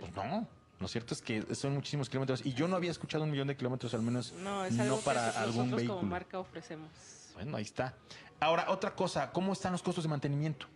pues no. Lo cierto es que son muchísimos kilómetros y yo no había escuchado un millón de kilómetros al menos No, es algo para que algún nosotros vehículo. como marca ofrecemos. Bueno, ahí está. Ahora, otra cosa, ¿cómo están los costos de mantenimiento?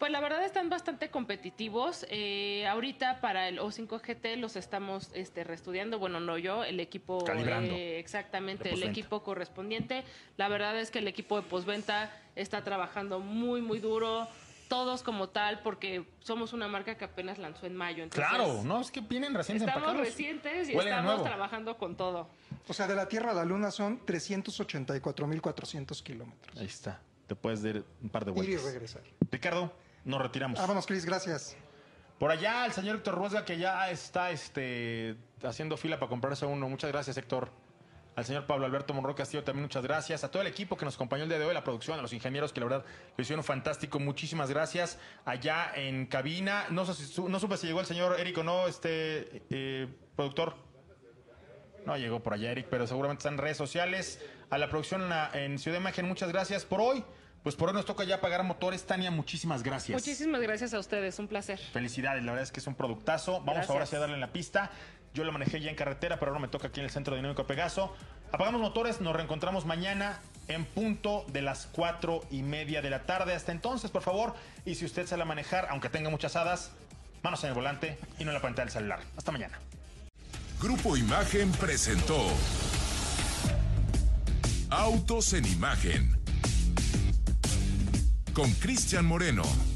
Pues la verdad están bastante competitivos. Eh, ahorita para el O5 GT los estamos este, reestudiando. Bueno, no yo, el equipo. Calibrando. eh, exactamente, el postventa. equipo correspondiente. La verdad es que el equipo de postventa está trabajando muy, muy duro. Todos como tal, porque somos una marca que apenas lanzó en mayo. entonces Claro, no, es que vienen recién Estamos empacados. recientes y estamos trabajando con todo. O sea, de la Tierra a la Luna son 384.400 kilómetros. Ahí está. Te puedes dar un par de Ir y vueltas. regresar. Ricardo, nos retiramos. Vámonos, Cris, gracias. Por allá, el señor Héctor Ruesga, que ya está este, haciendo fila para comprarse uno. Muchas gracias, Héctor. Al señor Pablo Alberto Monroy Castillo también muchas gracias. A todo el equipo que nos acompañó el día de hoy, la producción, a los ingenieros que la verdad lo hicieron fantástico. Muchísimas gracias. Allá en cabina, no, sé si su- no supe si llegó el señor Eric o no, este eh, productor. No llegó por allá Eric, pero seguramente está en redes sociales. A la producción en Ciudad de Imagen, muchas gracias. Por hoy, pues por hoy nos toca ya pagar motores. Tania, muchísimas gracias. Muchísimas gracias a ustedes, un placer. Felicidades, la verdad es que es un productazo. Vamos Gracias. ahora sí a darle en la pista. Yo lo manejé ya en carretera, pero ahora me toca aquí en el Centro Dinámico Pegaso. Apagamos motores, nos reencontramos mañana en punto de las cuatro y media de la tarde. Hasta entonces, por favor, y si usted sale a manejar, aunque tenga muchas hadas, manos en el volante y no en la pantalla del celular. Hasta mañana. Grupo Imagen presentó Autos en Imagen con Cristian Moreno.